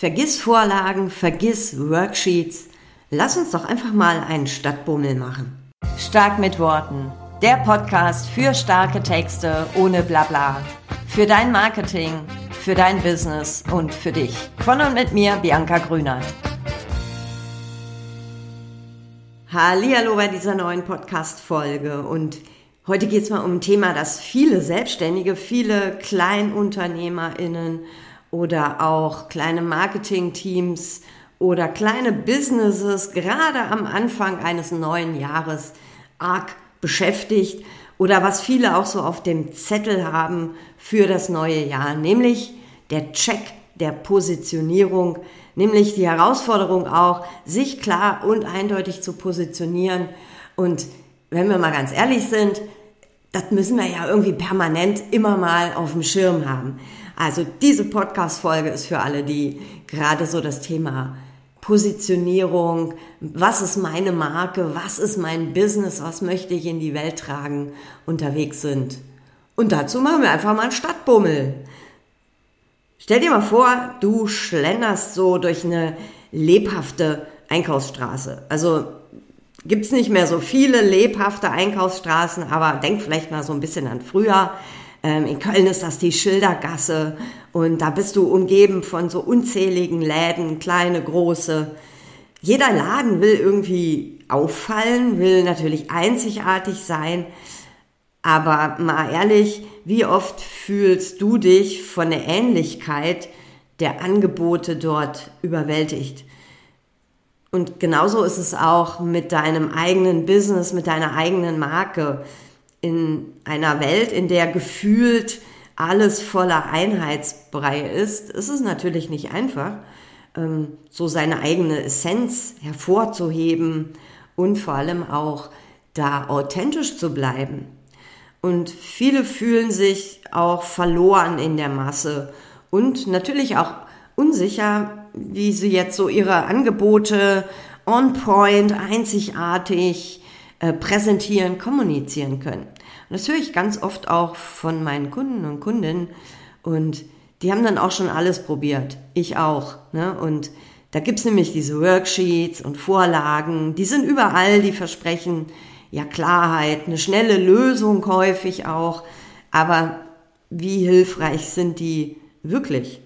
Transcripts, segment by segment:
Vergiss Vorlagen, vergiss Worksheets. Lass uns doch einfach mal einen Stadtbummel machen. Stark mit Worten. Der Podcast für starke Texte ohne Blabla. Für dein Marketing, für dein Business und für dich. Von und mit mir, Bianca Grünert. Hallo bei dieser neuen Podcast-Folge und heute geht es mal um ein Thema, das viele Selbstständige, viele KleinunternehmerInnen oder auch kleine Marketingteams oder kleine Businesses gerade am Anfang eines neuen Jahres arg beschäftigt oder was viele auch so auf dem Zettel haben für das neue Jahr, nämlich der Check der Positionierung, nämlich die Herausforderung auch, sich klar und eindeutig zu positionieren. Und wenn wir mal ganz ehrlich sind, das müssen wir ja irgendwie permanent immer mal auf dem Schirm haben. Also diese Podcast-Folge ist für alle, die gerade so das Thema Positionierung, was ist meine Marke, was ist mein Business, was möchte ich in die Welt tragen, unterwegs sind. Und dazu machen wir einfach mal einen Stadtbummel. Stell dir mal vor, du schlenderst so durch eine lebhafte Einkaufsstraße. Also gibt's nicht mehr so viele lebhafte Einkaufsstraßen, aber denk vielleicht mal so ein bisschen an früher. Ähm, in Köln ist das die Schildergasse und da bist du umgeben von so unzähligen Läden, kleine, große. Jeder Laden will irgendwie auffallen, will natürlich einzigartig sein. Aber mal ehrlich, wie oft fühlst du dich von der Ähnlichkeit der Angebote dort überwältigt? Und genauso ist es auch mit deinem eigenen Business, mit deiner eigenen Marke in einer Welt, in der gefühlt alles voller Einheitsbrei ist, ist es natürlich nicht einfach, ähm, so seine eigene Essenz hervorzuheben und vor allem auch da authentisch zu bleiben. Und viele fühlen sich auch verloren in der Masse und natürlich auch unsicher, wie sie jetzt so ihre Angebote on point, einzigartig, äh, präsentieren, kommunizieren können. Und das höre ich ganz oft auch von meinen Kunden und Kundinnen und die haben dann auch schon alles probiert. Ich auch. Ne? Und da gibt's nämlich diese Worksheets und Vorlagen, die sind überall, die versprechen ja Klarheit, eine schnelle Lösung häufig auch. Aber wie hilfreich sind die wirklich?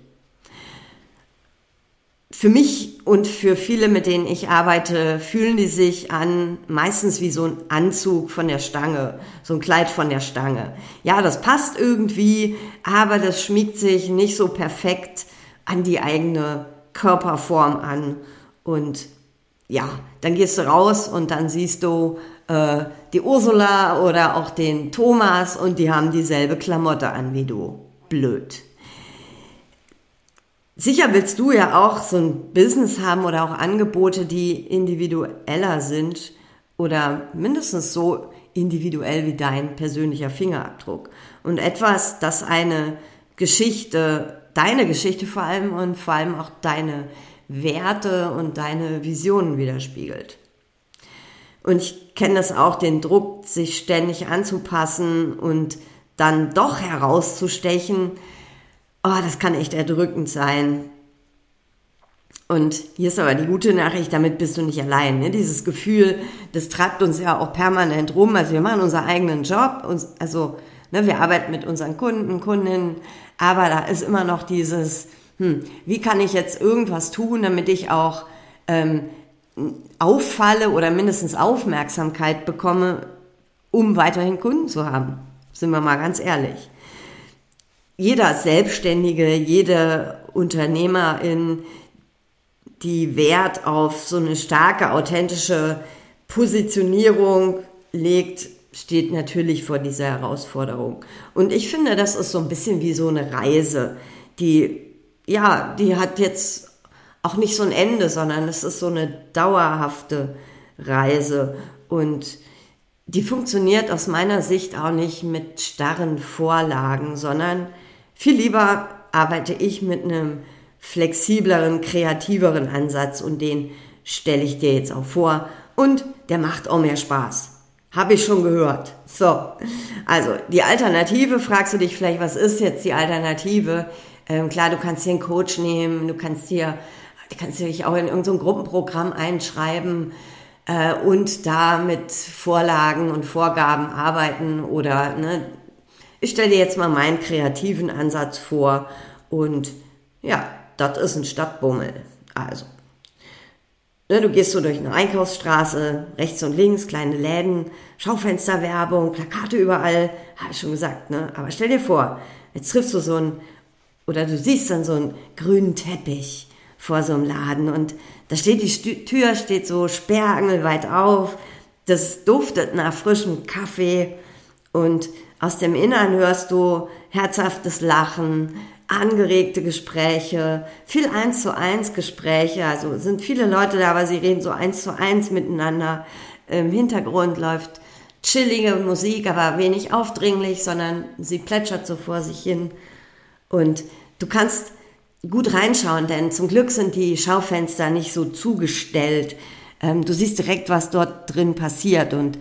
Für mich und für viele, mit denen ich arbeite, fühlen die sich an, meistens wie so ein Anzug von der Stange, so ein Kleid von der Stange. Ja, das passt irgendwie, aber das schmiegt sich nicht so perfekt an die eigene Körperform an. Und ja, dann gehst du raus und dann siehst du äh, die Ursula oder auch den Thomas und die haben dieselbe Klamotte an wie du. Blöd. Sicher willst du ja auch so ein Business haben oder auch Angebote, die individueller sind oder mindestens so individuell wie dein persönlicher Fingerabdruck. Und etwas, das eine Geschichte, deine Geschichte vor allem und vor allem auch deine Werte und deine Visionen widerspiegelt. Und ich kenne das auch, den Druck, sich ständig anzupassen und dann doch herauszustechen, Oh, das kann echt erdrückend sein. Und hier ist aber die gute Nachricht, damit bist du nicht allein. Ne? Dieses Gefühl, das treibt uns ja auch permanent rum. Also wir machen unseren eigenen Job, uns, also ne, wir arbeiten mit unseren Kunden, Kundinnen, aber da ist immer noch dieses, hm, wie kann ich jetzt irgendwas tun, damit ich auch ähm, auffalle oder mindestens Aufmerksamkeit bekomme, um weiterhin Kunden zu haben. Sind wir mal ganz ehrlich jeder Selbstständige, jede Unternehmerin, die Wert auf so eine starke, authentische Positionierung legt, steht natürlich vor dieser Herausforderung. Und ich finde, das ist so ein bisschen wie so eine Reise, die, ja, die hat jetzt auch nicht so ein Ende, sondern es ist so eine dauerhafte Reise und die funktioniert aus meiner Sicht auch nicht mit starren Vorlagen, sondern viel lieber arbeite ich mit einem flexibleren, kreativeren Ansatz und den stelle ich dir jetzt auch vor und der macht auch mehr Spaß. Habe ich schon gehört. So, also die Alternative, fragst du dich vielleicht, was ist jetzt die Alternative? Ähm, klar, du kannst dir einen Coach nehmen, du kannst dir, du kannst dich auch in irgendein Gruppenprogramm einschreiben äh, und da mit Vorlagen und Vorgaben arbeiten oder ne, ich stelle dir jetzt mal meinen kreativen Ansatz vor und ja, das ist ein Stadtbummel. Also, ne, du gehst so durch eine Einkaufsstraße, rechts und links, kleine Läden, Schaufensterwerbung, Plakate überall, habe ich schon gesagt, ne? Aber stell dir vor, jetzt triffst du so einen, oder du siehst dann so einen grünen Teppich vor so einem Laden und da steht die Tür, steht so sperrangelweit auf, das duftet nach frischem Kaffee und aus dem Innern hörst du herzhaftes Lachen, angeregte Gespräche, viel eins zu eins Gespräche. Also sind viele Leute da, aber sie reden so eins zu eins miteinander. Im Hintergrund läuft chillige Musik, aber wenig aufdringlich, sondern sie plätschert so vor sich hin. Und du kannst gut reinschauen, denn zum Glück sind die Schaufenster nicht so zugestellt. Ähm, du siehst direkt, was dort drin passiert und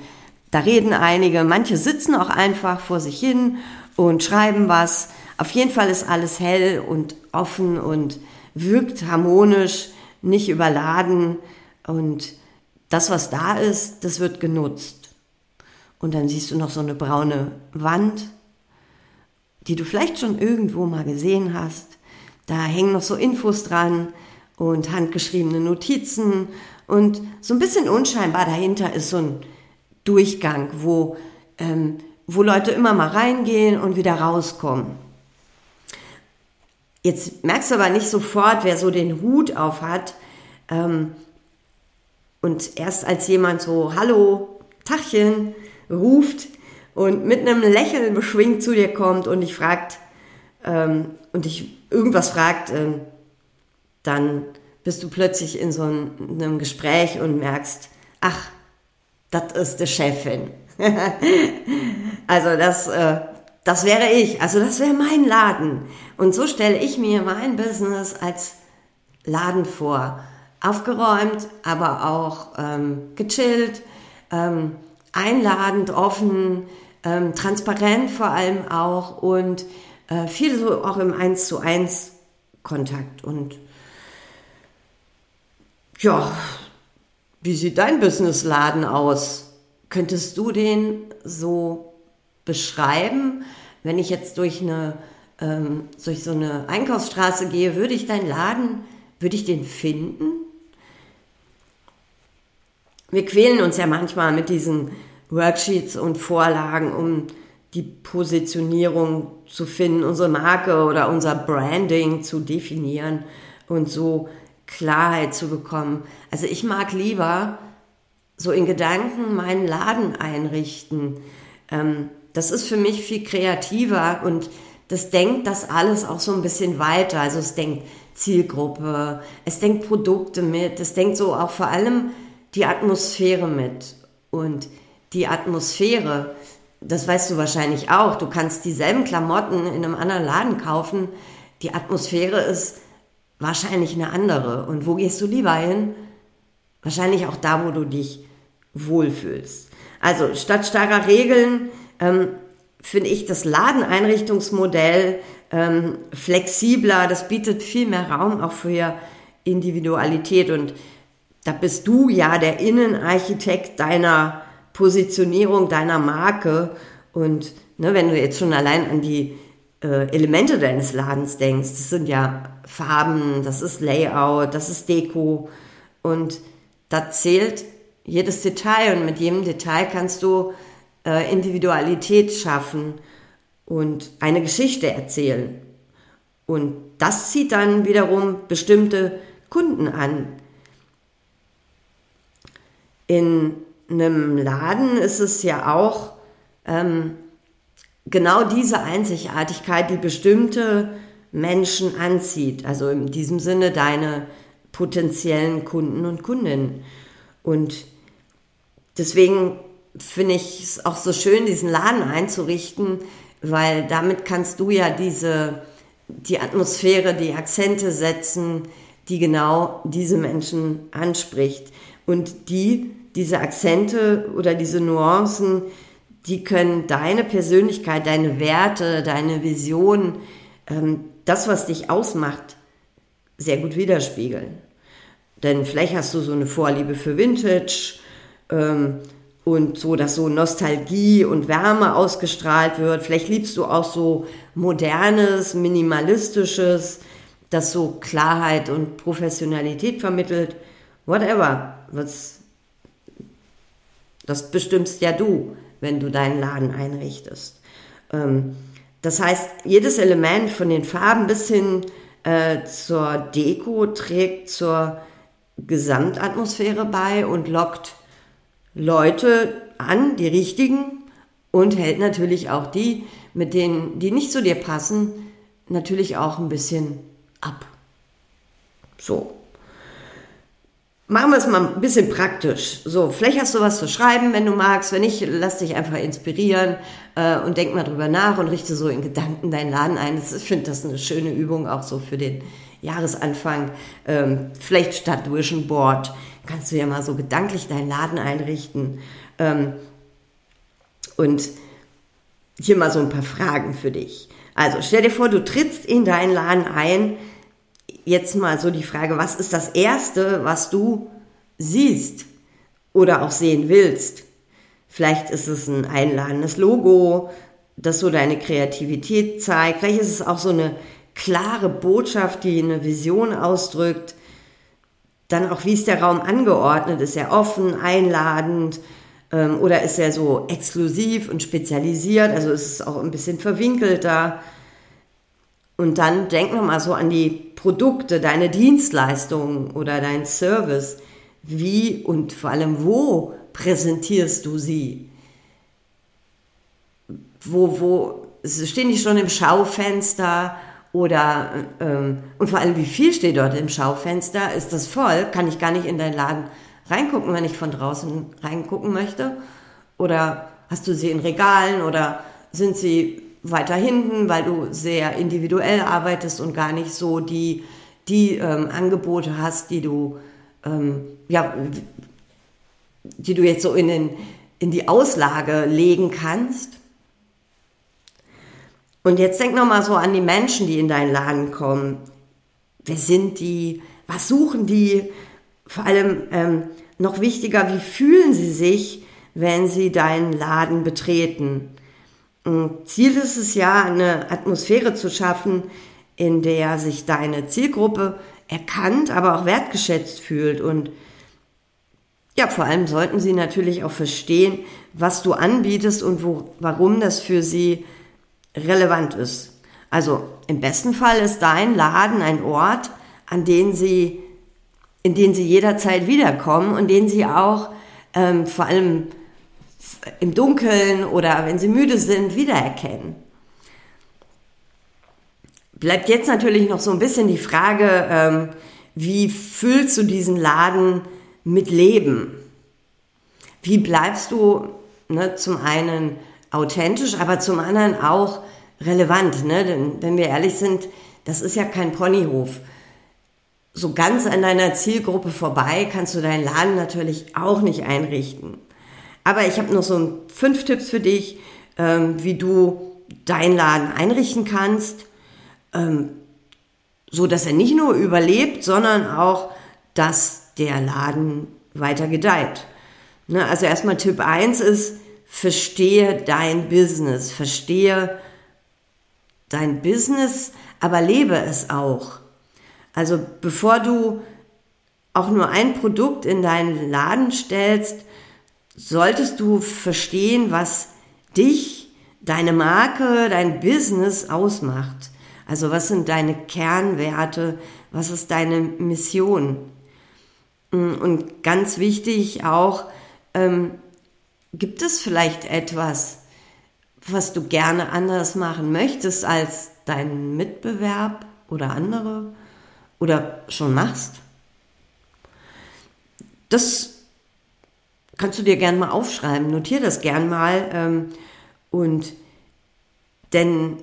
da reden einige, manche sitzen auch einfach vor sich hin und schreiben was. Auf jeden Fall ist alles hell und offen und wirkt harmonisch, nicht überladen. Und das, was da ist, das wird genutzt. Und dann siehst du noch so eine braune Wand, die du vielleicht schon irgendwo mal gesehen hast. Da hängen noch so Infos dran und handgeschriebene Notizen. Und so ein bisschen unscheinbar dahinter ist so ein Durchgang, wo, ähm, wo Leute immer mal reingehen und wieder rauskommen. Jetzt merkst du aber nicht sofort, wer so den Hut auf hat. Ähm, und erst als jemand so Hallo, Tachchen ruft und mit einem Lächeln beschwingt zu dir kommt und dich fragt ähm, und dich irgendwas fragt, ähm, dann bist du plötzlich in so einem Gespräch und merkst, ach, das ist die Chefin. also das, äh, das wäre ich, also das wäre mein Laden. Und so stelle ich mir mein Business als Laden vor. Aufgeräumt, aber auch ähm, gechillt, ähm, einladend, offen, ähm, transparent vor allem auch und äh, viel so auch im Eins zu eins Kontakt. Und ja, wie sieht dein Businessladen aus? Könntest du den so beschreiben? Wenn ich jetzt durch eine ähm, durch so eine Einkaufsstraße gehe, würde ich deinen Laden, würde ich den finden? Wir quälen uns ja manchmal mit diesen Worksheets und Vorlagen, um die Positionierung zu finden, unsere Marke oder unser Branding zu definieren und so Klarheit zu bekommen. Also ich mag lieber so in Gedanken meinen Laden einrichten. Ähm, das ist für mich viel kreativer und das denkt das alles auch so ein bisschen weiter. Also es denkt Zielgruppe, es denkt Produkte mit, es denkt so auch vor allem die Atmosphäre mit. Und die Atmosphäre, das weißt du wahrscheinlich auch, du kannst dieselben Klamotten in einem anderen Laden kaufen. Die Atmosphäre ist wahrscheinlich eine andere. Und wo gehst du lieber hin? Wahrscheinlich auch da, wo du dich wohlfühlst. Also statt starrer Regeln ähm, finde ich das Ladeneinrichtungsmodell ähm, flexibler. Das bietet viel mehr Raum auch für Individualität. Und da bist du ja der Innenarchitekt deiner Positionierung, deiner Marke. Und ne, wenn du jetzt schon allein an die äh, Elemente deines Ladens denkst, das sind ja Farben, das ist Layout, das ist Deko und da zählt jedes Detail und mit jedem Detail kannst du äh, Individualität schaffen und eine Geschichte erzählen. Und das zieht dann wiederum bestimmte Kunden an. In einem Laden ist es ja auch ähm, genau diese Einzigartigkeit, die bestimmte Menschen anzieht. Also in diesem Sinne deine potenziellen Kunden und Kundinnen. Und deswegen finde ich es auch so schön, diesen Laden einzurichten, weil damit kannst du ja diese, die Atmosphäre, die Akzente setzen, die genau diese Menschen anspricht. Und die, diese Akzente oder diese Nuancen, die können deine Persönlichkeit, deine Werte, deine Vision, ähm, das, was dich ausmacht, sehr gut widerspiegeln. Denn vielleicht hast du so eine Vorliebe für Vintage ähm, und so, dass so Nostalgie und Wärme ausgestrahlt wird. Vielleicht liebst du auch so modernes, minimalistisches, das so Klarheit und Professionalität vermittelt. Whatever. Was, das bestimmst ja du, wenn du deinen Laden einrichtest. Ähm, das heißt, jedes Element von den Farben bis hin äh, zur Deko trägt zur Gesamtatmosphäre bei und lockt Leute an, die richtigen, und hält natürlich auch die, mit denen, die nicht zu dir passen, natürlich auch ein bisschen ab. So. Machen wir es mal ein bisschen praktisch. So, vielleicht hast du was zu schreiben, wenn du magst. Wenn nicht, lass dich einfach inspirieren äh, und denk mal drüber nach und richte so in Gedanken deinen Laden ein. Das, ich finde das eine schöne Übung auch so für den Jahresanfang. Ähm, vielleicht statt Vision Board kannst du ja mal so gedanklich deinen Laden einrichten. Ähm, und hier mal so ein paar Fragen für dich. Also stell dir vor, du trittst in deinen Laden ein. Jetzt mal so die Frage, was ist das Erste, was du siehst oder auch sehen willst? Vielleicht ist es ein einladendes Logo, das so deine Kreativität zeigt. Vielleicht ist es auch so eine klare Botschaft, die eine Vision ausdrückt. Dann auch, wie ist der Raum angeordnet? Ist er offen, einladend ähm, oder ist er so exklusiv und spezialisiert? Also ist es auch ein bisschen verwinkelter. Und dann denk nochmal so an die Produkte, deine Dienstleistungen oder dein Service. Wie und vor allem wo präsentierst du sie? Wo, wo, stehen die schon im Schaufenster? Oder, ähm, und vor allem, wie viel steht dort im Schaufenster? Ist das voll? Kann ich gar nicht in deinen Laden reingucken, wenn ich von draußen reingucken möchte? Oder hast du sie in Regalen oder sind sie weiter hinten, weil du sehr individuell arbeitest und gar nicht so die, die ähm, Angebote hast, die du, ähm, ja, die du jetzt so in, den, in die Auslage legen kannst? Und jetzt denk nochmal so an die Menschen, die in deinen Laden kommen. Wer sind die? Was suchen die? Vor allem ähm, noch wichtiger, wie fühlen sie sich, wenn sie deinen Laden betreten? Ziel ist es ja, eine Atmosphäre zu schaffen, in der sich deine Zielgruppe erkannt, aber auch wertgeschätzt fühlt. Und ja, vor allem sollten sie natürlich auch verstehen, was du anbietest und wo, warum das für sie relevant ist. Also im besten Fall ist dein Laden ein Ort, an den sie, in den sie jederzeit wiederkommen und den sie auch ähm, vor allem im Dunkeln oder wenn sie müde sind wiedererkennen. Bleibt jetzt natürlich noch so ein bisschen die Frage, ähm, wie füllst du diesen Laden mit Leben? Wie bleibst du ne, zum einen authentisch, aber zum anderen auch relevant. Ne? Denn wenn wir ehrlich sind, das ist ja kein Ponyhof. So ganz an deiner Zielgruppe vorbei kannst du deinen Laden natürlich auch nicht einrichten. Aber ich habe noch so fünf Tipps für dich, ähm, wie du deinen Laden einrichten kannst, ähm, so dass er nicht nur überlebt, sondern auch, dass der Laden weiter gedeiht. Ne? Also erstmal Tipp eins ist, verstehe dein Business, verstehe dein Business, aber lebe es auch. Also bevor du auch nur ein Produkt in deinen Laden stellst, solltest du verstehen, was dich, deine Marke, dein Business ausmacht. Also was sind deine Kernwerte, was ist deine Mission? Und ganz wichtig auch, ähm, Gibt es vielleicht etwas, was du gerne anders machen möchtest als dein Mitbewerb oder andere oder schon machst? Das kannst du dir gerne mal aufschreiben, notier das gern mal ähm, und denn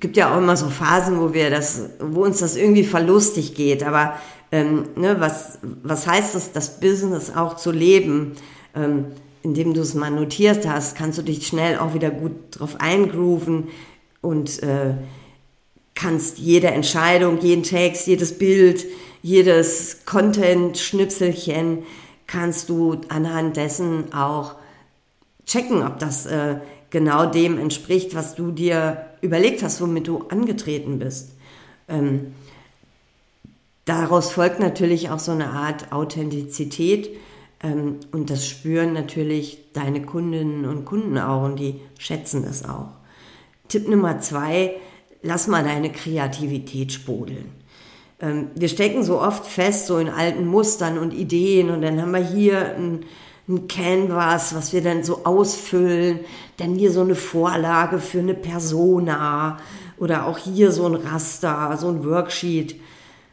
gibt ja auch immer so Phasen, wo wir das, wo uns das irgendwie verlustig geht, aber ähm, ne, was, was heißt es, das Business auch zu leben? Ähm, indem du es mal notiert hast, kannst du dich schnell auch wieder gut drauf eingrooven und äh, kannst jede Entscheidung, jeden Text, jedes Bild, jedes Content-Schnipselchen kannst du anhand dessen auch checken, ob das äh, genau dem entspricht, was du dir überlegt hast, womit du angetreten bist. Ähm, daraus folgt natürlich auch so eine Art Authentizität ähm, und das spüren natürlich deine Kundinnen und Kunden auch und die schätzen das auch. Tipp Nummer zwei, lass mal deine Kreativität sprudeln. Ähm, wir stecken so oft fest, so in alten Mustern und Ideen und dann haben wir hier ein, ein Canvas, was wir dann so ausfüllen, dann hier so eine Vorlage für eine Persona oder auch hier so ein Raster, so ein Worksheet.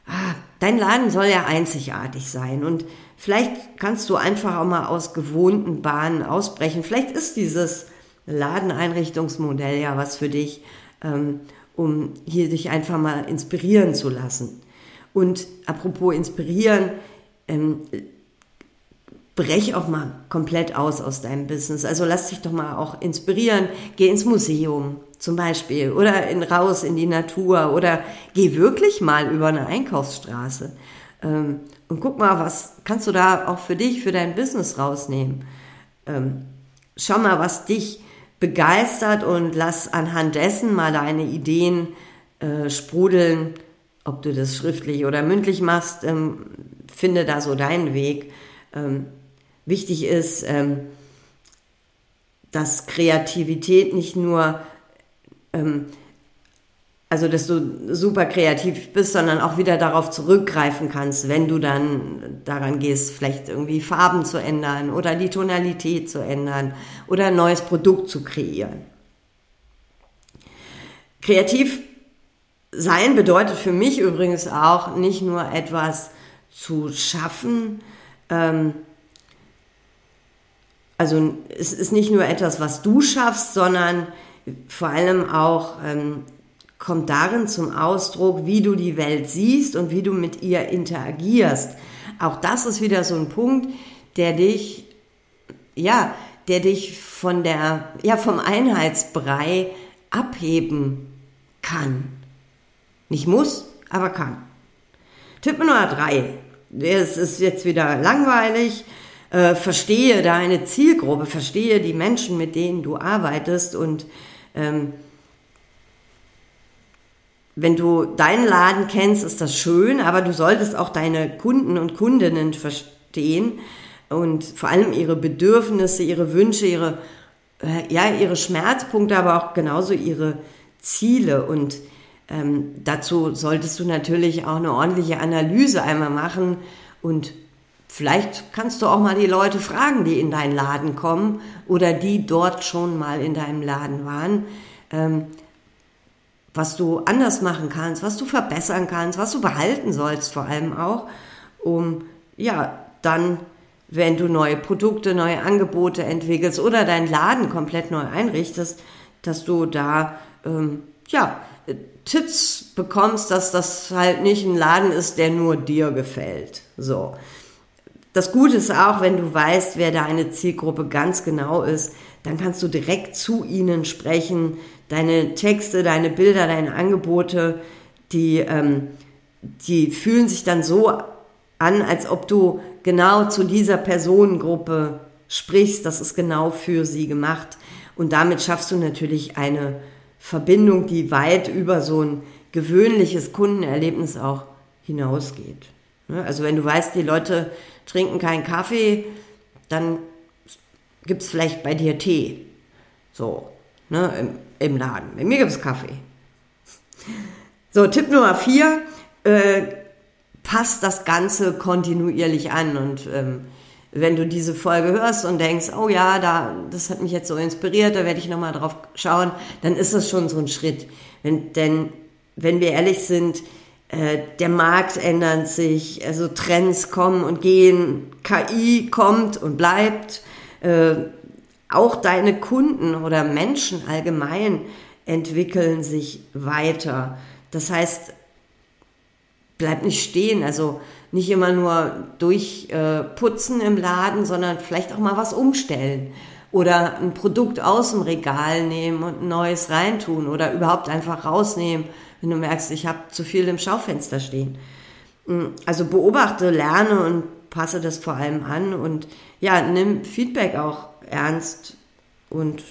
Ah, dein Laden soll ja einzigartig sein und vielleicht kannst du einfach auch mal aus gewohnten Bahnen ausbrechen. Vielleicht ist dieses Ladeneinrichtungsmodell ja was für dich, ähm, um hier dich einfach mal inspirieren zu lassen. Und apropos inspirieren, ähm, brech auch mal komplett aus aus deinem Business. Also lass dich doch mal auch inspirieren. Geh ins Museum zum Beispiel oder in, raus in die Natur oder geh wirklich mal über eine Einkaufsstraße ähm, und guck mal, was kannst du da auch für dich, für dein Business rausnehmen. Ähm, schau mal, was dich begeistert und lass anhand dessen mal deine Ideen äh, sprudeln. Ob du das schriftlich oder mündlich machst, ähm, finde da so deinen Weg. Ähm, wichtig ist, ähm, dass Kreativität nicht nur, ähm, also dass du super kreativ bist, sondern auch wieder darauf zurückgreifen kannst, wenn du dann daran gehst, vielleicht irgendwie Farben zu ändern oder die Tonalität zu ändern oder ein neues Produkt zu kreieren. Kreativ sein bedeutet für mich übrigens auch nicht nur etwas zu schaffen, ähm, also es ist nicht nur etwas, was du schaffst, sondern vor allem auch ähm, kommt darin zum Ausdruck, wie du die Welt siehst und wie du mit ihr interagierst. Auch das ist wieder so ein Punkt, der dich, ja, der dich von der, ja, vom Einheitsbrei abheben kann. Nicht muss, aber kann. Tipp Nummer drei. Es ist jetzt wieder langweilig äh, verstehe deine Zielgruppe, verstehe die Menschen, mit denen du arbeitest und ähm, wenn du deinen Laden kennst, ist das schön, aber du solltest auch deine Kunden und Kundinnen verstehen und vor allem ihre Bedürfnisse, ihre Wünsche, ihre, äh, ja, ihre Schmerzpunkte, aber auch genauso ihre Ziele. Und ähm, dazu solltest du natürlich auch eine ordentliche Analyse einmal machen und Vielleicht kannst du auch mal die Leute fragen, die in deinen Laden kommen oder die dort schon mal in deinem Laden waren, ähm, was du anders machen kannst, was du verbessern kannst, was du behalten sollst vor allem auch, um ja dann, wenn du neue Produkte, neue Angebote entwickelst oder deinen Laden komplett neu einrichtest, dass du da ähm, ja Tipps bekommst, dass das halt nicht ein Laden ist, der nur dir gefällt. So. Das Gute ist auch, wenn du weißt, wer deine Zielgruppe ganz genau ist, dann kannst du direkt zu ihnen sprechen. Deine Texte, deine Bilder, deine Angebote, die, ähm, die fühlen sich dann so an, als ob du genau zu dieser Personengruppe sprichst. Das ist genau für sie gemacht. Und damit schaffst du natürlich eine Verbindung, die weit über so ein gewöhnliches Kundenerlebnis auch hinausgeht. Ne? Also wenn du weißt, die Leute trinken keinen Kaffee, dann gibt es vielleicht bei dir Tee. So, ne, im, im Laden. Bei mir gibt es Kaffee. So, Tipp Nummer vier, äh, passt das Ganze kontinuierlich an und ähm, wenn du diese Folge hörst und denkst, oh ja, da, das hat mich jetzt so inspiriert, da werde ich nochmal drauf schauen, dann ist das schon so ein Schritt. Wenn, denn, wenn wir ehrlich sind, äh, der Markt ändert sich, also Trends kommen und gehen, KI kommt und bleibt, äh, auch deine Kunden oder Menschen allgemein entwickeln sich weiter. Das heißt, bleib nicht stehen, also nicht immer nur durchputzen äh, im Laden, sondern vielleicht auch mal was umstellen oder ein Produkt aus dem Regal nehmen und ein neues reintun oder überhaupt einfach rausnehmen wenn du merkst, ich habe zu viel im Schaufenster stehen. Mm, also beobachte, lerne und passe das vor allem an und ja, nimm Feedback auch ernst und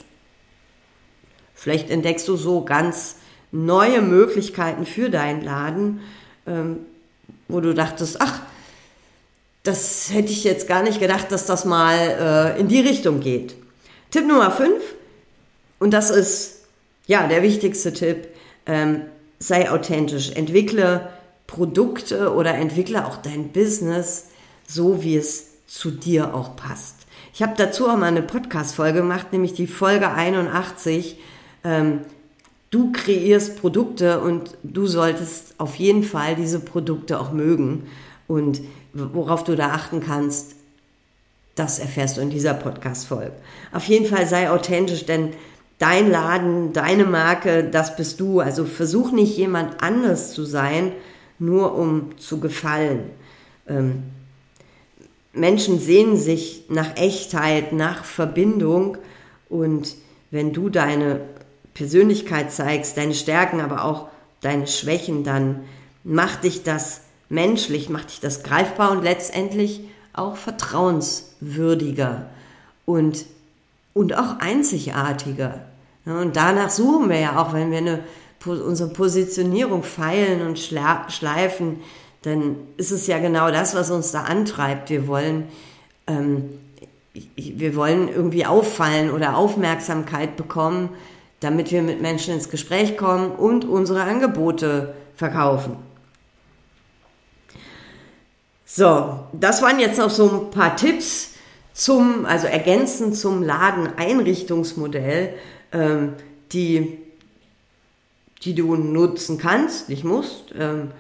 vielleicht entdeckst du so ganz neue Möglichkeiten für deinen Laden, ähm, wo du dachtest, ach, das hätte ich jetzt gar nicht gedacht, dass das mal äh, in die Richtung geht. Tipp Nummer 5, und das ist ja der wichtigste Tipp, ähm, sei authentisch, entwickle Produkte oder entwickle auch dein Business so, wie es zu dir auch passt. Ich habe dazu auch mal eine Podcast-Folge gemacht, nämlich die Folge 81. Ähm, du kreierst Produkte und du solltest auf jeden Fall diese Produkte auch mögen. Und worauf du da achten kannst, das erfährst du in dieser Podcast-Folge. Auf jeden Fall sei authentisch, denn dein Laden, deine Marke, das bist du. Also versuch nicht jemand anders zu sein, nur um zu gefallen. Ähm, Menschen sehnen sich nach Echtheit, nach Verbindung und wenn du deine Persönlichkeit zeigst, deine Stärken, aber auch deine Schwächen, dann macht dich das menschlich, macht dich das greifbar und letztendlich auch vertrauenswürdiger und, und auch einzigartiger. Und danach suchen wir ja auch, wenn wir eine, unsere Positionierung feilen und schleifen, dann ist es ja genau das, was uns da antreibt. Wir wollen, ähm, wir wollen irgendwie auffallen oder Aufmerksamkeit bekommen, damit wir mit Menschen ins Gespräch kommen und unsere Angebote verkaufen. So, das waren jetzt noch so ein paar Tipps zum, also ergänzend zum Ladeneinrichtungsmodell, ähm, die, die du nutzen kannst, nicht musst. Ähm,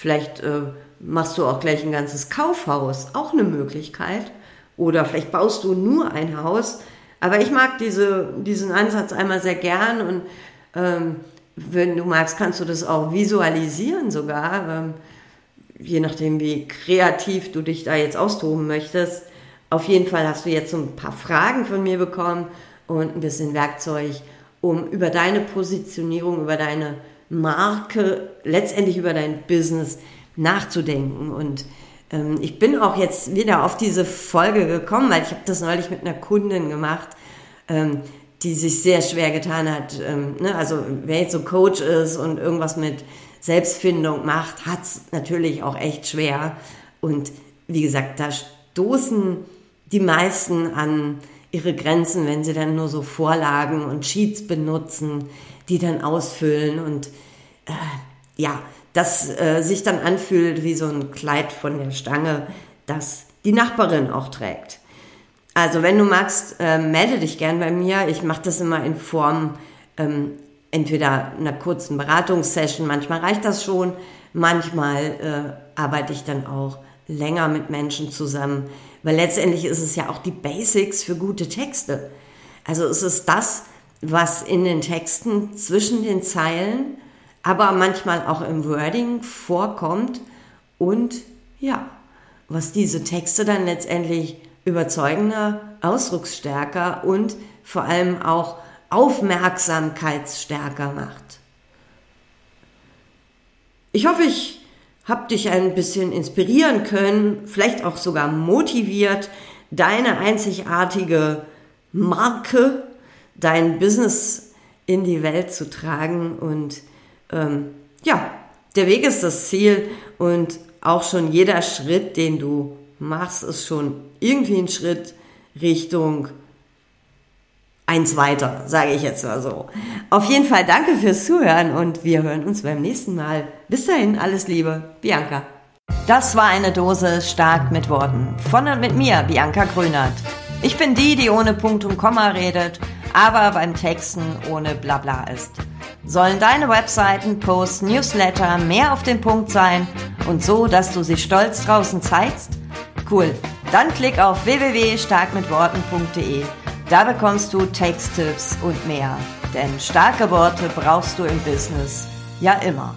Vielleicht äh, machst du auch gleich ein ganzes Kaufhaus, auch eine Möglichkeit. Oder vielleicht baust du nur ein Haus. Aber ich mag diese, diesen Ansatz einmal sehr gern und ähm, wenn du magst, kannst du das auch visualisieren sogar, ähm, je nachdem, wie kreativ du dich da jetzt austoben möchtest. Auf jeden Fall hast du jetzt so ein paar Fragen von mir bekommen und ein bisschen Werkzeug, um über deine Positionierung, über deine Marke, letztendlich über dein Business nachzudenken. Und ich bin auch jetzt wieder auf diese Folge gekommen, weil ich habe das neulich mit einer Kundin gemacht, ähm, die sich sehr schwer getan hat. Ähm, ne? Also wer jetzt so Coach ist und irgendwas mit Selbstfindung macht, hat es natürlich auch echt schwer. Und wie gesagt, da stoßen die meisten an ihre Grenzen, wenn sie dann nur so Vorlagen und Sheets benutzen, die dann ausfüllen und äh, ja, das äh, sich dann anfühlt wie so ein Kleid von der Stange, das die Nachbarin auch trägt. Also wenn du magst, äh, melde dich gern bei mir. Ich mache das immer in Form ähm, entweder einer kurzen Beratungssession, manchmal reicht das schon, manchmal äh, arbeite ich dann auch länger mit Menschen zusammen, weil letztendlich ist es ja auch die Basics für gute Texte. Also es ist das, was in den Texten zwischen den Zeilen, aber manchmal auch im Wording vorkommt und ja, was diese Texte dann letztendlich überzeugender, ausdrucksstärker und vor allem auch aufmerksamkeitsstärker macht. Ich hoffe, ich habe dich ein bisschen inspirieren können, vielleicht auch sogar motiviert, deine einzigartige Marke dein Business in die Welt zu tragen. Und ähm, ja, der Weg ist das Ziel und auch schon jeder Schritt, den du machst, ist schon irgendwie ein Schritt Richtung eins weiter, sage ich jetzt mal so. Auf jeden Fall danke fürs Zuhören und wir hören uns beim nächsten Mal. Bis dahin, alles Liebe, Bianca. Das war eine Dose stark mit Worten. Von und mit mir, Bianca Grünert. Ich bin die, die ohne Punkt und Komma redet aber beim Texten ohne Blabla ist. Sollen deine Webseiten, Posts, Newsletter mehr auf den Punkt sein und so, dass du sie stolz draußen zeigst? Cool. Dann klick auf www.starkmitworten.de. Da bekommst du Texttipps und mehr. Denn starke Worte brauchst du im Business ja immer.